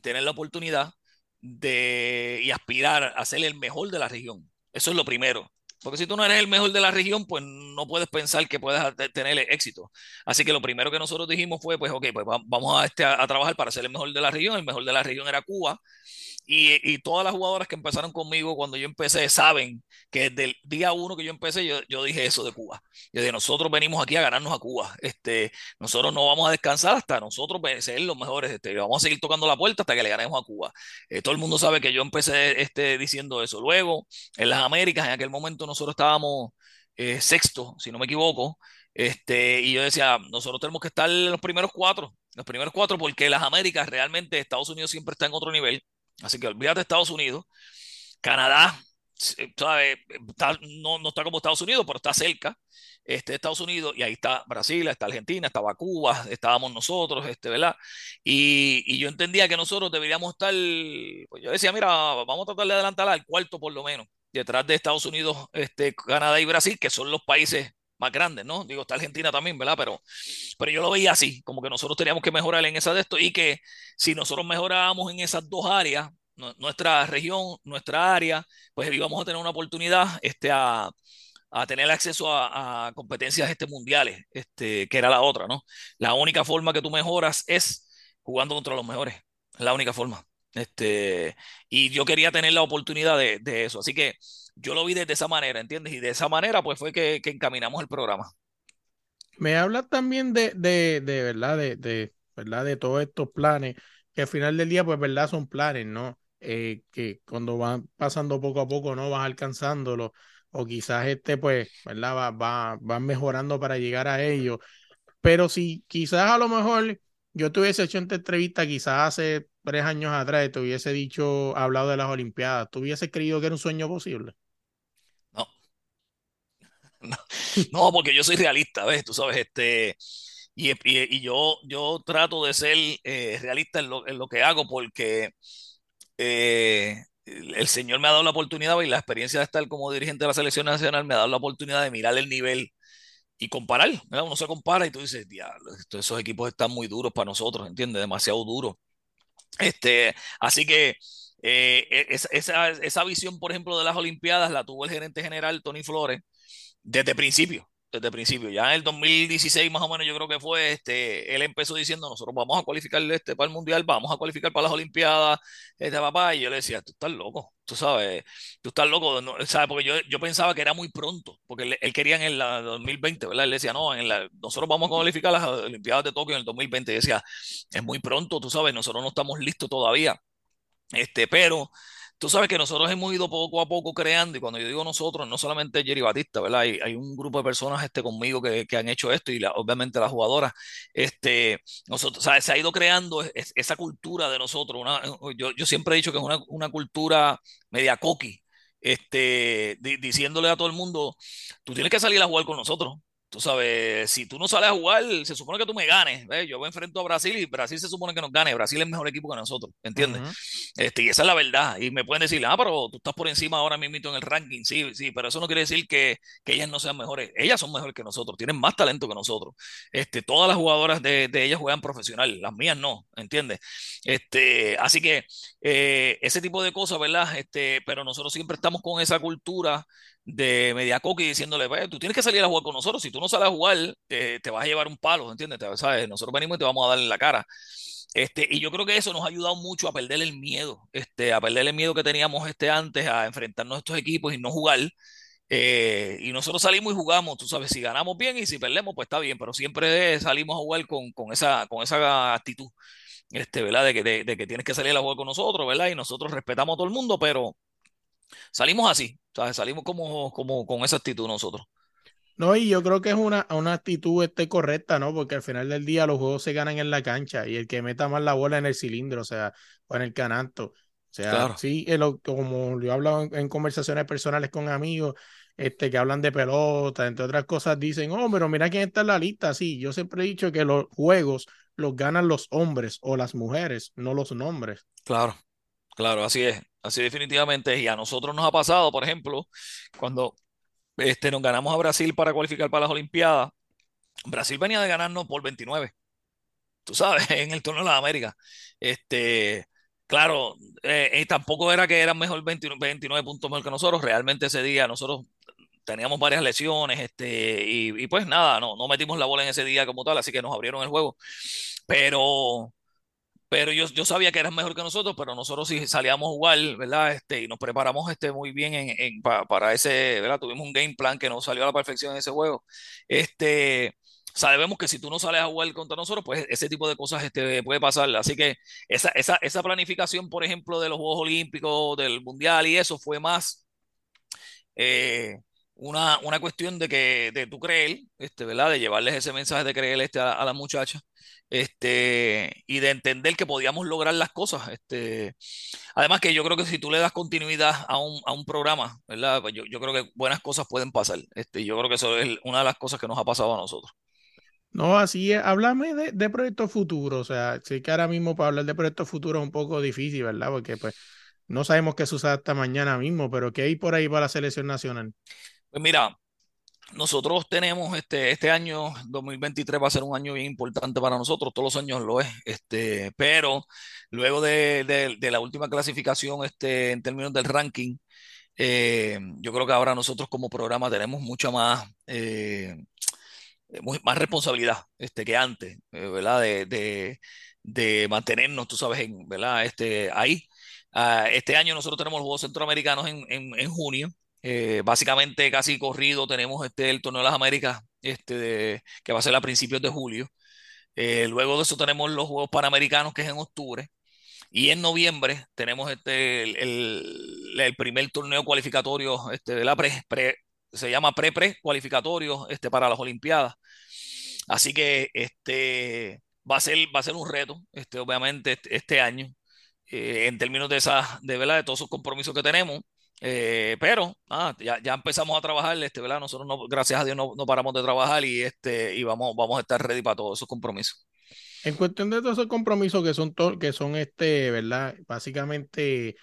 S3: tener la oportunidad de y aspirar a ser el mejor de la región. Eso es lo primero. Porque si tú no eres el mejor de la región, pues no puedes pensar que puedes tener éxito. Así que lo primero que nosotros dijimos fue, pues, ok, pues vamos a, este, a trabajar para ser el mejor de la región. El mejor de la región era Cuba. Y, y, todas las jugadoras que empezaron conmigo cuando yo empecé saben que desde el día uno que yo empecé, yo, yo dije eso de Cuba. Yo dije, nosotros venimos aquí a ganarnos a Cuba. Este, nosotros no vamos a descansar hasta nosotros ser los mejores. Este, vamos a seguir tocando la puerta hasta que le ganemos a Cuba. Eh, todo el mundo sabe que yo empecé este, diciendo eso. Luego, en las Américas, en aquel momento nosotros estábamos eh, sexto, si no me equivoco. Este, y yo decía, nosotros tenemos que estar en los primeros cuatro. Los primeros cuatro, porque las Américas realmente Estados Unidos siempre está en otro nivel. Así que olvídate de Estados Unidos. Canadá ¿sabe? no, no está como Estados Unidos, pero está cerca este, Estados Unidos, y ahí está Brasil, está Argentina, estaba Cuba, estábamos nosotros, este, ¿verdad? Y, y, yo entendía que nosotros deberíamos estar, pues yo decía, mira, vamos a tratar de adelantar al cuarto por lo menos, detrás de Estados Unidos, este, Canadá y Brasil, que son los países más grandes, ¿no? Digo, está Argentina también, ¿verdad? Pero, pero yo lo veía así, como que nosotros teníamos que mejorar en esa de esto y que si nosotros mejorábamos en esas dos áreas, nuestra región, nuestra área, pues íbamos a tener una oportunidad este, a, a tener acceso a, competencias este, mundiales, este, que era la otra, ¿no? La única forma que tú mejoras es jugando contra los mejores, es la única forma. Este, y yo quería tener la oportunidad de, eso, así que yo lo vi de esa manera, ¿entiendes? Y de esa manera, pues fue que, encaminamos el programa.
S1: Me habla también de, de, de verdad, de, de, verdad, de todos estos planes, que al final del día, pues, verdad, son planes, ¿no? Eh, que cuando van pasando poco a poco, ¿no? Vas alcanzándolo o quizás este, pues, ¿verdad? Va, va, van mejorando para llegar a ello. Pero si quizás a lo mejor yo te hubiese hecho esta entrevista, quizás hace tres años atrás, te hubiese dicho, hablado de las Olimpiadas, ¿tú hubieses creído que era un sueño posible?
S3: No. No, porque yo soy realista, ¿ves? Tú sabes, este. Y, y, yo, yo trato de ser eh, realista en lo, en lo, que hago porque eh, el Señor me ha dado la oportunidad y la experiencia de estar como dirigente de la selección nacional me ha dado la oportunidad de mirar el nivel y comparar. Uno se compara y tú dices, diablo, esos equipos están muy duros para nosotros, ¿entiendes? Demasiado duros. Este, así que eh, e, esa, esa visión, por ejemplo, de las Olimpiadas la tuvo el gerente general Tony Flores desde el principio desde el principio. Ya en el 2016 más o menos yo creo que fue, este, él empezó diciendo, nosotros vamos a cualificar este, para el Mundial, vamos a cualificar para las Olimpiadas, este papá, y yo le decía, tú estás loco, tú sabes, tú estás loco, ¿sabes? Porque yo, yo pensaba que era muy pronto, porque él, quería en el 2020, ¿verdad? Él decía, no, en la, nosotros vamos a cualificar las Olimpiadas de Tokio en el 2020, y decía, es muy pronto, tú sabes, nosotros no estamos listos todavía. Este, pero Tú sabes que nosotros hemos ido poco a poco creando, y cuando yo digo nosotros, no solamente Jerry Batista, ¿verdad? Hay, un grupo de personas este, conmigo que, que han hecho esto, y obviamente las jugadoras, este, nosotros, ¿sabes? se ha ido creando esa cultura de nosotros. Una, yo, yo, siempre he dicho que es una, una cultura media coqui, este, diciéndole a todo el mundo, tú tienes que salir a jugar con nosotros. Tú sabes, si tú no sales a jugar, se supone que tú me ganes. Yo me enfrento a Brasil y Brasil se supone que nos gane. Brasil es mejor equipo que nosotros, ¿entiendes? este, y esa es la verdad. Y me pueden decir, ah, pero tú estás por encima ahora mismo en el ranking. Sí, sí, pero eso no quiere decir que, que ellas no sean mejores. Ellas son mejores que nosotros, tienen más talento que nosotros. Este, todas las jugadoras de, de ellas juegan profesional, las mías no, ¿entiendes? Este, así que eh, ese tipo de cosas, ¿verdad? Este, pero nosotros siempre estamos con esa cultura de Mediacoqui diciéndole, tú tienes que salir a jugar con nosotros, si tú no sales a jugar, te vas a llevar un palo, ¿entiendes? ¿Sabes? Nosotros venimos y te vamos a dar en la cara. Este, y yo creo que eso nos ha ayudado mucho a perder el miedo, este, a perder el miedo que teníamos este antes, a enfrentarnos a estos equipos y no jugar. Eh, y nosotros salimos y jugamos, tú sabes, si ganamos bien y si perdemos, pues está bien, pero siempre salimos a jugar con, con esa, con esa actitud, este, ¿verdad? De que, de que tienes que salir a jugar con nosotros, ¿verdad? Y nosotros respetamos a todo el mundo, pero salimos así, ¿sabes? Salimos como, como con esa actitud nosotros.
S1: No, y yo creo que es una, una actitud este, correcta, ¿no? Porque al final del día los juegos se ganan en la cancha y el que meta más la bola en el cilindro, o sea, o en el canasto. O sea, sí, como yo he hablado en, conversaciones personales con amigos este, que hablan de pelota, entre otras cosas, dicen, oh, pero mira quién está en la lista. Sí, yo siempre he dicho que los juegos los ganan los hombres o las mujeres, no los nombres.
S3: Claro, claro, así es. Así definitivamente. Y a nosotros nos ha pasado, por ejemplo, cuando este, nos ganamos a Brasil para cualificar para las Olimpiadas. Brasil venía de ganarnos por 29. Tú sabes, en el torneo de la América. Este, claro, eh, tampoco era que eran mejor 29, 29 puntos mejor que nosotros. Realmente ese día nosotros teníamos varias lesiones, este, y, y, pues nada, no, no metimos la bola en ese día como tal, así que nos abrieron el juego. Pero pero yo, yo sabía que eran mejor que nosotros, pero nosotros sí salíamos a jugar, ¿verdad? Este, y nos preparamos este, muy bien en, para ese, ¿verdad? Tuvimos un game plan que nos salió a la perfección en ese juego. Este, sabemos que si tú no sales a jugar contra nosotros, pues ese tipo de cosas este, puede pasar. Así que esa, esa, esa planificación, por ejemplo, de los Juegos Olímpicos, del Mundial y eso fue más... Eh, una, una cuestión de que de tú creer, este, ¿verdad? De llevarles ese mensaje de creer este, a, a la muchacha, este, y de entender que podíamos lograr las cosas. Este, además que yo creo que si tú le das continuidad a un, a un programa, ¿verdad? Pues yo, yo creo que buenas cosas pueden pasar. Este, yo creo que eso es una de las cosas que nos ha pasado a nosotros.
S1: No, así es. Háblame de, de proyectos futuros. O sea, sé que ahora mismo para hablar de proyectos futuros es un poco difícil, ¿verdad? Porque pues no sabemos qué sucede hasta mañana mismo, pero ¿qué hay por ahí para la selección nacional?
S3: Pues mira, nosotros tenemos este, este año 2023 va a ser un año bien importante para nosotros, todos los años lo es, este, pero luego de, de- la última clasificación este, en términos del ranking, eh, yo creo que ahora nosotros como programa tenemos mucha más, eh, más responsabilidad este, que antes, eh, ¿verdad? De, de, mantenernos, tú sabes, ¿verdad? Este, ahí. Ah, este año nosotros tenemos los Juegos Centroamericanos en, en, en junio. Eh, básicamente casi corrido tenemos este, el Torneo de las Américas, este, que va a ser a principios de julio. Eh, luego de eso tenemos los Juegos Panamericanos, que es en octubre. Y en noviembre tenemos este, el primer torneo cualificatorio, este, de la pre, pre- se llama pre-pre cualificatorio este, para las Olimpiadas. Así que este, va a ser, va a ser un reto, este, obviamente, este, este año, eh, en términos de, esa, de, ¿verdad? de todos esos compromisos que tenemos. Eh, pero ah, ya, ya empezamos a trabajar, este, ¿verdad? Nosotros, no, gracias a Dios, no, no paramos de trabajar y, este, y vamos, vamos a estar ready para todos esos compromisos.
S1: En cuestión de todos esos compromisos que son, que son este, ¿verdad? Básicamente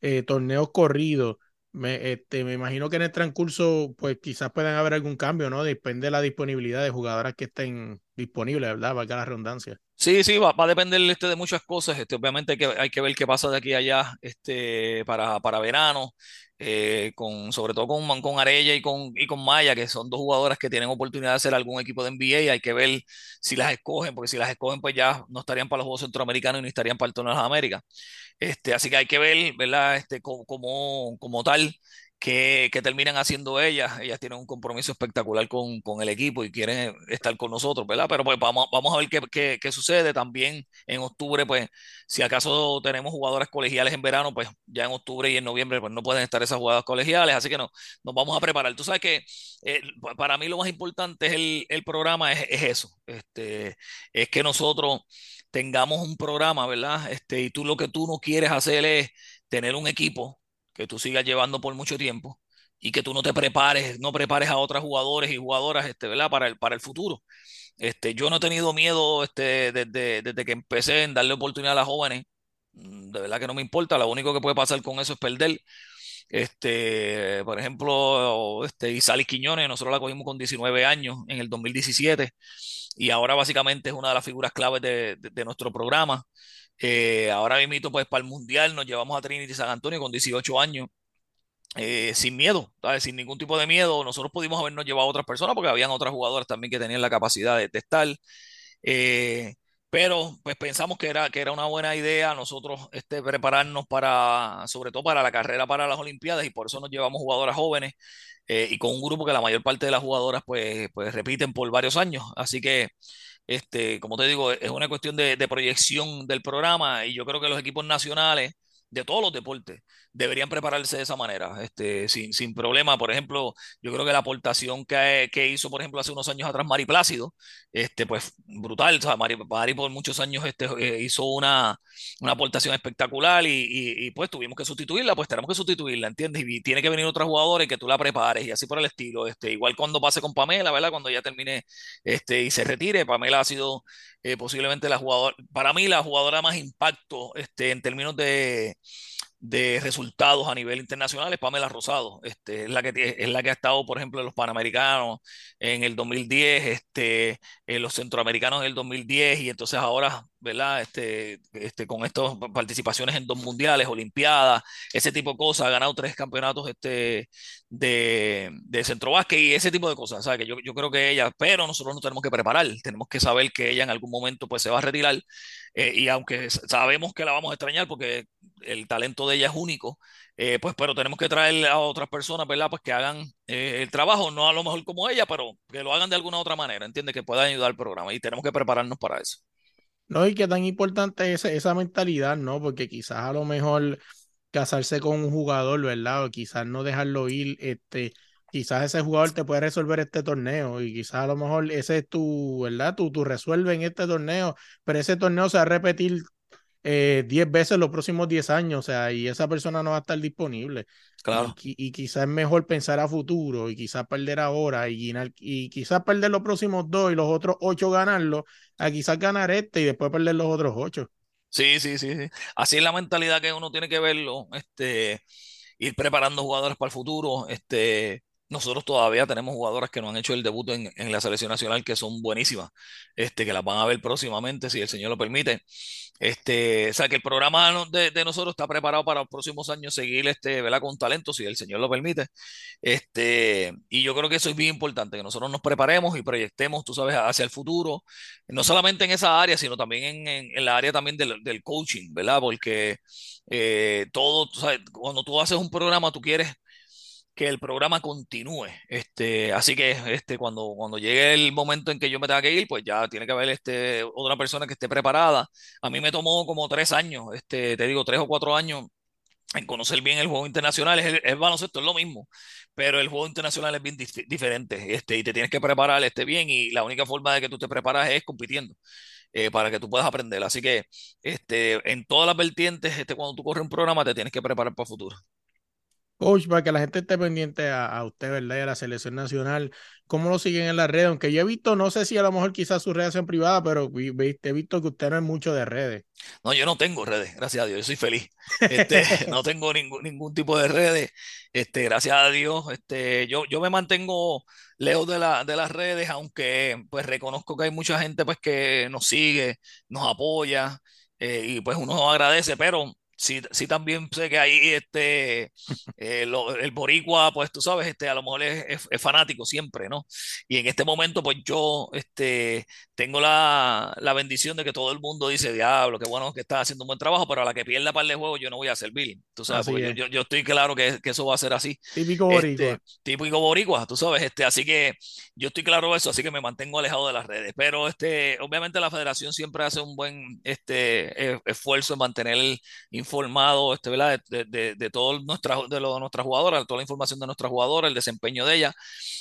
S1: eh, torneos corridos. Me, este, me imagino que en el transcurso, pues quizás puedan haber algún cambio, ¿no? Depende de la disponibilidad de jugadoras que estén disponibles, ¿verdad? Valga la redundancia.
S3: Sí, sí, va, a depender este, de muchas cosas. Este, obviamente hay que, hay que ver qué pasa de aquí a allá este, para, para verano, eh, con, sobre todo con, con Arella y con, y con Maya, que son dos jugadoras que tienen oportunidad de hacer algún equipo de NBA. Hay que ver si las escogen, porque si las escogen, pues ya no estarían para los Juegos Centroamericanos y no estarían para el Torneo de las Américas. Este, así que hay que ver, ¿verdad? Este, como, como, como tal, que terminan haciendo ellas. Ellas tienen un compromiso espectacular con, con el equipo y quieren estar con nosotros, ¿verdad? Pero pues vamos, vamos a ver qué, qué, qué sucede. También en octubre, pues, si acaso tenemos jugadoras colegiales en verano, pues ya en octubre y en noviembre, pues no pueden estar esas jugadoras colegiales. Así que no, nos vamos a preparar. Tú sabes que eh, para mí lo más importante es el, el programa, es, es eso. Este, es que nosotros tengamos un programa, ¿verdad? Este, y tú lo que tú no quieres hacer es tener un equipo que tú sigas llevando por mucho tiempo y que tú no te prepares, no prepares a otros jugadores y jugadoras, este, ¿verdad? Para el, para el futuro. Este, yo no he tenido miedo este, desde, desde que empecé en darle oportunidad a las jóvenes. Mm, De verdad que no me importa, lo único que puede pasar con eso es perder. Este, por ejemplo, este, Isalis Quiñones, nosotros la cogimos con 19 años en el 2017 y ahora básicamente es una de las figuras claves de, de- de nuestro programa. Eh, ahora mismo, pues para el Mundial nos llevamos a Trinity San Antonio con 18 años, eh, sin miedo. Sin ningún tipo de miedo. Nosotros pudimos habernos llevado a otras personas porque habían otras jugadoras también que tenían la capacidad de, de. Eh, pero pues pensamos que era, que era una buena idea nosotros este, prepararnos para, sobre todo para la carrera para las Olimpiadas y por eso nos llevamos jugadoras jóvenes eh, y con un grupo que la mayor parte de las jugadoras pues, pues repiten por varios años. Así que, este, como te digo, es una cuestión de, de proyección del programa y yo creo que los equipos nacionales de todos los deportes deberían prepararse de esa manera, este, sin, sin problema. Por ejemplo, yo creo que la aportación que, que hizo, por ejemplo, hace unos años atrás Mari Plácido, este, pues brutal. O sea, Mari, Mari por muchos años este, eh, hizo una, una aportación espectacular y, y, pues tuvimos que sustituirla, pues tenemos que sustituirla, ¿entiendes? Y tiene que venir otra jugadora y que tú la prepares y así por el estilo. Este, igual cuando pase con Pamela, ¿verdad? Cuando ya termine este, y se retire, Pamela ha sido eh, posiblemente la jugadora, para mí la jugadora más impacto este, en términos de de resultados a nivel internacional es Pamela Rosado. Este, es, la que, es la que ha estado, por ejemplo, en los Panamericanos en el 2010, este, en los Centroamericanos en el 2010 y entonces ahora, ¿verdad? Este, este, con estas participaciones en dos mundiales, Olimpiadas, ese tipo de cosas, ha ganado tres campeonatos este, de, de centro básquet y ese tipo de cosas. ¿sabes? Que yo, yo creo que ella, pero nosotros nos tenemos que preparar, tenemos que saber que ella en algún momento pues se va a retirar eh, y aunque sabemos que la vamos a extrañar porque el talento de ella es único, eh, pues pero tenemos que traer a otras personas, ¿verdad? Pues que hagan eh, el trabajo, no a lo mejor como ella, pero que lo hagan de alguna otra manera, ¿entiendes? Que puedan ayudar al programa y tenemos que prepararnos para eso.
S1: No, y que tan importante es esa mentalidad, ¿no? Porque quizás a lo mejor casarse con un jugador, ¿verdad? O quizás no dejarlo ir, este, quizás ese jugador te puede resolver este torneo y quizás a lo mejor ese es tu, ¿verdad? Tú, tú resuelves en este torneo, pero ese torneo se va a repetir 10 eh, veces los próximos 10 años, o sea, y esa persona no va a estar disponible.
S3: Claro.
S1: Y, y quizás es mejor pensar a futuro y quizás perder ahora y, y quizás perder los próximos dos y los otros ocho ganarlos, a quizás ganar este y después perder los otros ocho.
S3: Sí, sí, sí, sí. Así es la mentalidad que uno tiene que verlo, este, ir preparando jugadores para el futuro, este, nosotros todavía tenemos jugadoras que no han hecho el debut en, en, la selección nacional que son buenísimas, este, que las van a ver próximamente, si el Señor lo permite. Este, o sea, que el programa de, de nosotros está preparado para los próximos años seguir este, ¿verdad? con talento, si el Señor lo permite. Este, y yo creo que eso es bien importante, que nosotros nos preparemos y proyectemos, tú sabes, hacia el futuro, no solamente en esa área, sino también en, en, la área también del, del, coaching, ¿verdad? Porque eh, todo, sabes, cuando tú haces un programa, tú quieres que el programa continúe. Este, así que este, cuando, cuando llegue el momento en que yo me tenga que ir, pues ya tiene que haber este, otra persona que esté preparada. A mí me tomó como tres años, este, te digo, tres o cuatro años en conocer bien el juego internacional. Es, el, baloncesto, es lo mismo, pero el juego internacional es bien dif diferente este, y te tienes que preparar este, bien y la única forma de que tú te preparas es compitiendo. Eh, para que tú puedas aprender. Así que este, en todas las vertientes, este, cuando tú corres un programa, te tienes que preparar para el futuro.
S1: Coach, para que la gente esté pendiente a, a, usted, ¿verdad? Y a la selección nacional, ¿cómo lo siguen en las redes? Aunque yo he visto, no sé si a lo mejor quizás su redes son privadas, pero he visto que usted no es mucho de redes.
S3: No, yo no tengo redes, gracias a Dios, yo soy feliz. Este, no tengo ningún, ningún tipo de redes, este, gracias a Dios. Este, yo, yo me mantengo lejos de, la, de las redes, aunque pues reconozco que hay mucha gente pues que nos sigue, nos apoya, eh, y pues uno agradece, pero sí, sí también sé que ahí este, eh, lo, el boricua, pues tú sabes, este, a lo mejor es, es, es, fanático siempre, ¿no? Y en este momento, pues yo este, tengo la, la, bendición de que todo el mundo dice, diablo, qué bueno que está haciendo un buen trabajo, pero a la que pierda par de juegos yo no voy a servir. Tú sabes, porque yo, yo, estoy claro que, que, eso va a ser así.
S1: Típico boricua.
S3: Este, típico boricua, tú sabes, este, así que yo estoy claro de eso, así que me mantengo alejado de las redes. Pero este, obviamente la federación siempre hace un buen este, esfuerzo en mantener informado este. De, de, de todo nuestra, de, lo, de nuestras jugadoras, toda la información de nuestras jugadoras, el desempeño de ellas.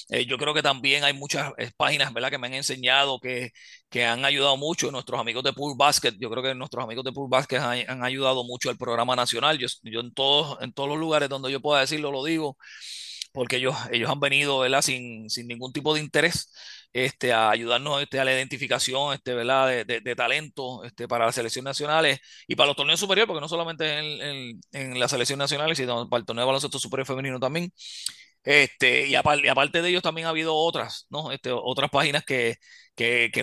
S3: Eh, yo creo que también hay muchas eh, páginas ¿verdad? que me han enseñado que, que han ayudado mucho. Nuestros amigos de Pool Basket, yo creo que nuestros amigos de Pool Basket han, ayudado mucho al programa nacional. Yo, yo en, todos, en todos los lugares donde yo pueda decirlo, lo digo, porque ellos, ellos han venido ¿verdad? Sin, sin ningún tipo de interés este, a ayudarnos este, a la identificación este. De, de, talento este, para las selecciones nacionales y para los torneos superiores, porque no solamente en, en, en las selecciones nacionales, sino para el torneo de baloncesto superior femenino también. Y, aparte, de ellos también ha habido otras, ¿no? Otras páginas que,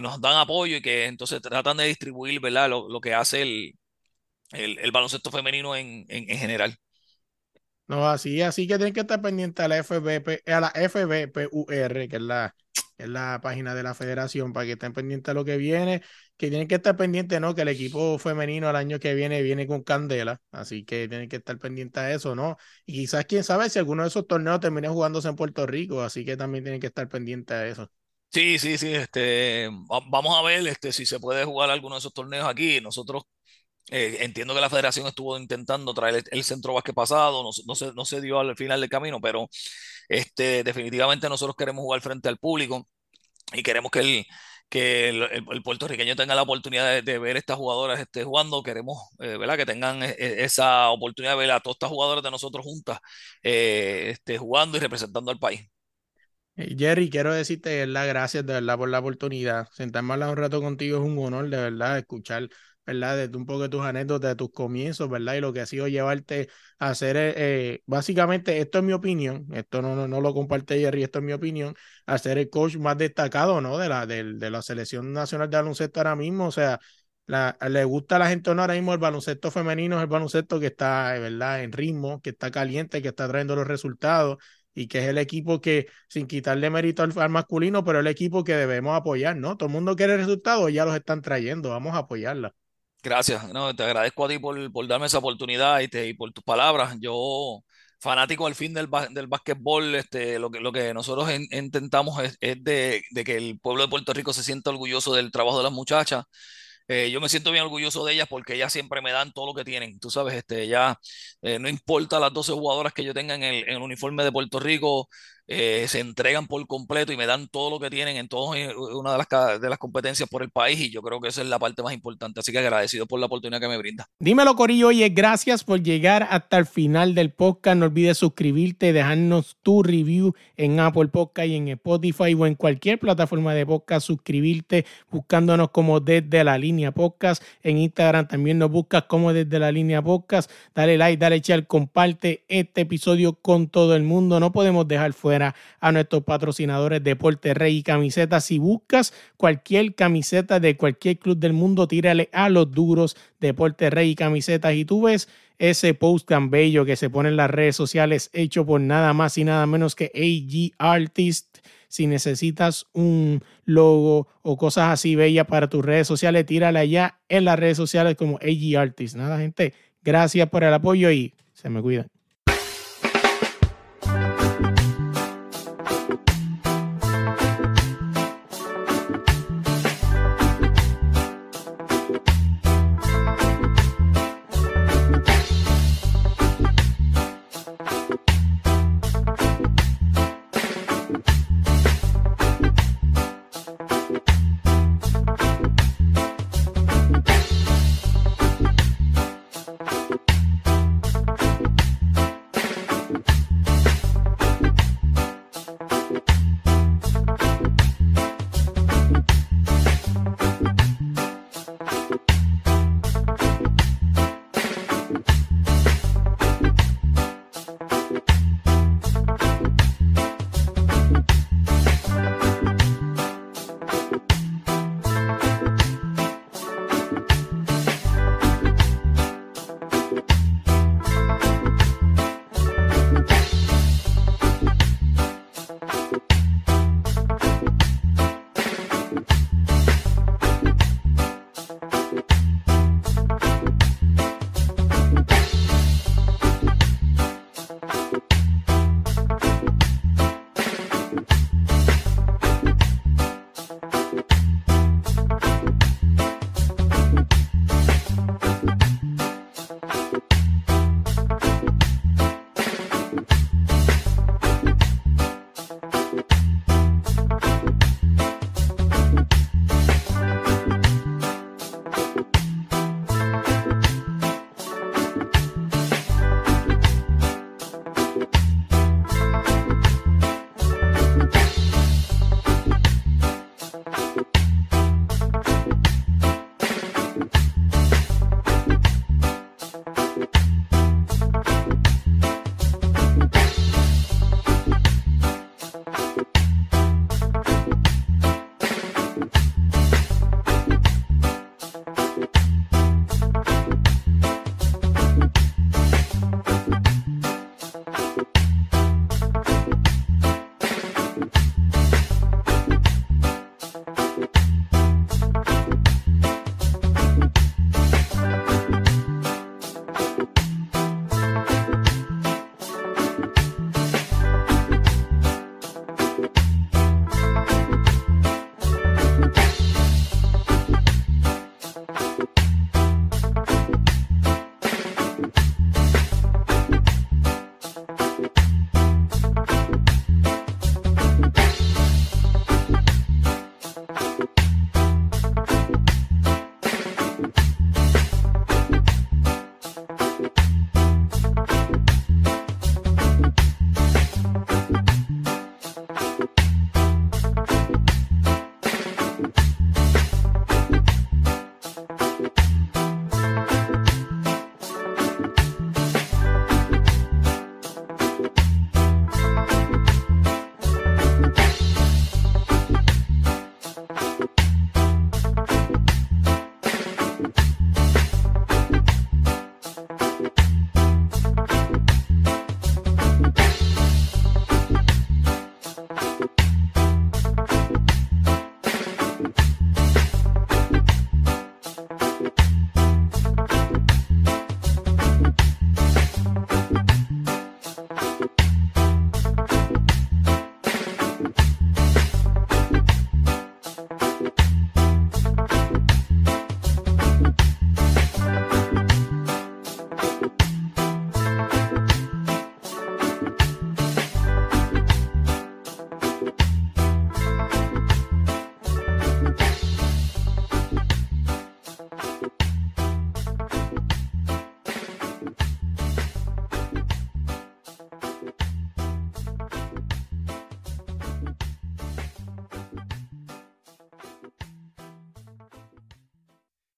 S3: nos dan apoyo y que entonces tratan de distribuir. Lo, que hace el, baloncesto femenino en, en, en general.
S1: No, así, así que tienen que estar pendientes a la FBP, a la FBPUR, que es la, es la página de la federación, para que estén pendientes a lo que viene, que tienen que estar pendientes, ¿no? Que el equipo femenino el año que viene viene con candela, así que tienen que estar pendientes a eso, ¿no? Y quizás, quién sabe, si alguno de esos torneos termine jugándose en Puerto Rico, así que también tienen que estar pendientes a eso.
S3: Sí, sí, sí, este, vamos a ver este, si se puede jugar alguno de esos torneos aquí. Nosotros eh, entiendo que la federación estuvo intentando traer el, el centro básquet pasado, no, no, se, no se dio al final del camino, pero este, definitivamente nosotros queremos jugar frente al público y queremos que el, que el, el, el puertorriqueño tenga la oportunidad de, de, ver estas jugadoras este, jugando. Queremos eh, ¿verdad? que tengan eh, esa oportunidad de ver a todas estas jugadoras de nosotros juntas eh, este, jugando y representando al país.
S1: Jerry, quiero decirte las gracias de verdad por la oportunidad. Sentarme a hablar un rato contigo es un honor, de verdad, escuchar ¿verdad? De un poco de tus anécdotas, de tus comienzos, ¿verdad? Y lo que ha sido llevarte a hacer, eh, básicamente, esto es mi opinión, esto no, no, no, lo comparte Jerry, esto es mi opinión, a ser el coach más destacado, ¿no? De la, de, de la selección nacional de baloncesto ahora mismo, o sea, le gusta a la gente ahora mismo el baloncesto femenino, es el baloncesto que está, ¿verdad? En ritmo, que está caliente, que está trayendo los resultados y que es el equipo que, sin quitarle mérito al, al, masculino, pero el equipo que debemos apoyar, ¿no? Todo el mundo quiere resultados, ya los están trayendo, vamos a apoyarla.
S3: Gracias, no, te agradezco a ti por, por darme esa oportunidad y, te, y, por tus palabras. Yo, fanático al fin del, del básquetbol, este, lo, que, lo que nosotros en, intentamos es, es de, de, que el pueblo de Puerto Rico se sienta orgulloso del trabajo de las muchachas. Eh, yo me siento bien orgulloso de ellas porque ellas siempre me dan todo lo que tienen. Tú sabes, este, ya eh, no importa las 12 jugadoras que yo tenga en el, en el uniforme de Puerto Rico, eh, se entregan por completo y me dan todo lo que tienen en todas una de las, de las competencias por el país y yo creo que esa es la parte más importante. Así que agradecido por la oportunidad que me brinda.
S1: Dímelo, Corillo. Oye, gracias por llegar hasta el final del podcast. No olvides suscribirte, dejarnos tu review en Apple Podcast y en Spotify o en cualquier plataforma de podcast. Suscribirte buscándonos como desde la línea podcast. En Instagram también nos buscas como desde la línea podcast. Dale like, dale share, comparte este episodio con todo el mundo. No podemos dejar fuera a nuestros patrocinadores Deporte Rey y Camisetas. Si buscas cualquier camiseta de cualquier club del mundo, tírale a los duros Deporte Rey y Camisetas y tú ves ese post tan bello que se pone en las redes sociales hecho por nada más y nada menos que AG Artist. Si necesitas un logo o cosas así bellas para tus redes sociales, tírale allá en las redes sociales como AG Artist. Nada, gente, gracias por el apoyo y se me cuidan.